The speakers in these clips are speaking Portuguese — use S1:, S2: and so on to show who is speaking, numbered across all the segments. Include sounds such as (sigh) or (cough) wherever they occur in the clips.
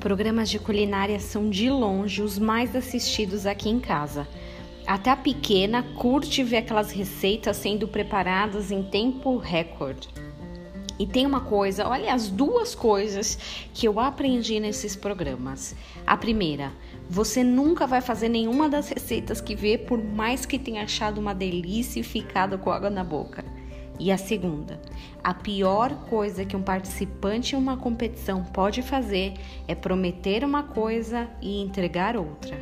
S1: Programas de culinária são de longe os mais assistidos aqui em casa. Até a pequena curte ver aquelas receitas sendo preparadas em tempo recorde. E tem uma coisa, olha as duas coisas que eu aprendi nesses programas. A primeira, você nunca vai fazer nenhuma das receitas que vê, por mais que tenha achado uma delícia e ficado com água na boca. E a segunda, a pior coisa que um participante em uma competição pode fazer é prometer uma coisa e entregar outra.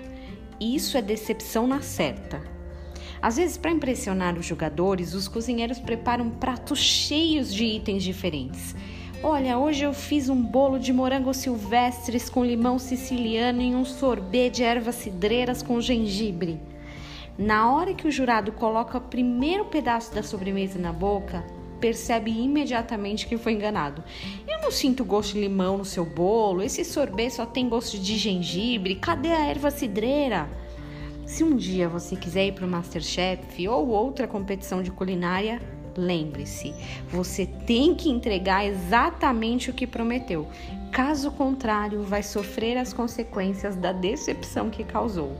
S1: Isso é decepção na certa. Às vezes, para impressionar os jogadores, os cozinheiros preparam pratos cheios de itens diferentes. Olha, hoje eu fiz um bolo de morango silvestres com limão siciliano e um sorbet de ervas cidreiras com gengibre. Na hora que o jurado coloca o primeiro pedaço da sobremesa na boca, percebe imediatamente que foi enganado. Eu não sinto gosto de limão no seu bolo, esse sorbet só tem gosto de gengibre, cadê a erva cidreira? Se um dia você quiser ir para o Masterchef ou outra competição de culinária, lembre-se, você tem que entregar exatamente o que prometeu. Caso contrário, vai sofrer as consequências da decepção que causou.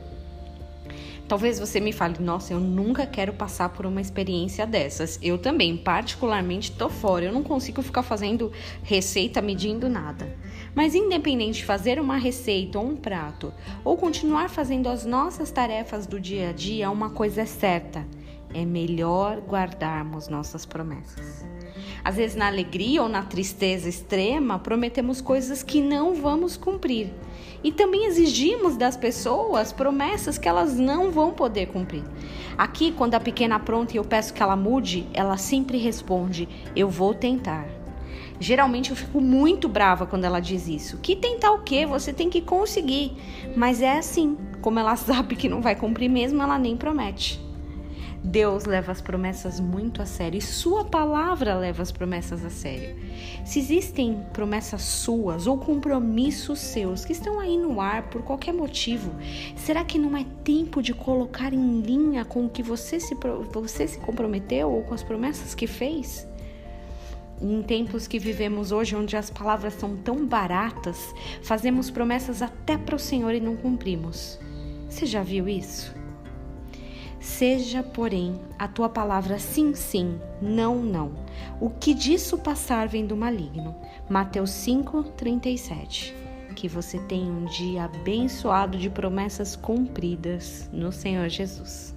S1: Talvez você me fale, nossa, eu nunca quero passar por uma experiência dessas. Eu também, particularmente, tô fora. Eu não consigo ficar fazendo receita medindo nada. Mas independente de fazer uma receita ou um prato, ou continuar fazendo as nossas tarefas do dia a dia, uma coisa é certa: é melhor guardarmos nossas promessas. Às vezes, na alegria ou na tristeza extrema, prometemos coisas que não vamos cumprir. E também exigimos das pessoas promessas que elas não vão poder cumprir. Aqui, quando a pequena apronta e eu peço que ela mude, ela sempre responde: Eu vou tentar. Geralmente eu fico muito brava quando ela diz isso. Que tentar o quê? Você tem que conseguir. Mas é assim. Como ela (laughs) sabe que não vai cumprir mesmo, ela nem promete. Deus leva as promessas muito a sério e Sua palavra leva as promessas a sério. Se existem promessas suas ou compromissos seus que estão aí no ar por qualquer motivo, será que não é tempo de colocar em linha com o que você se, você se comprometeu ou com as promessas que fez? Em tempos que vivemos hoje, onde as palavras são tão baratas, fazemos promessas até para o Senhor e não cumprimos. Você já viu isso? Seja, porém, a tua palavra sim, sim, não, não. O que disso passar vem do maligno. Mateus 5, 37. Que você tenha um dia abençoado de promessas cumpridas no Senhor Jesus.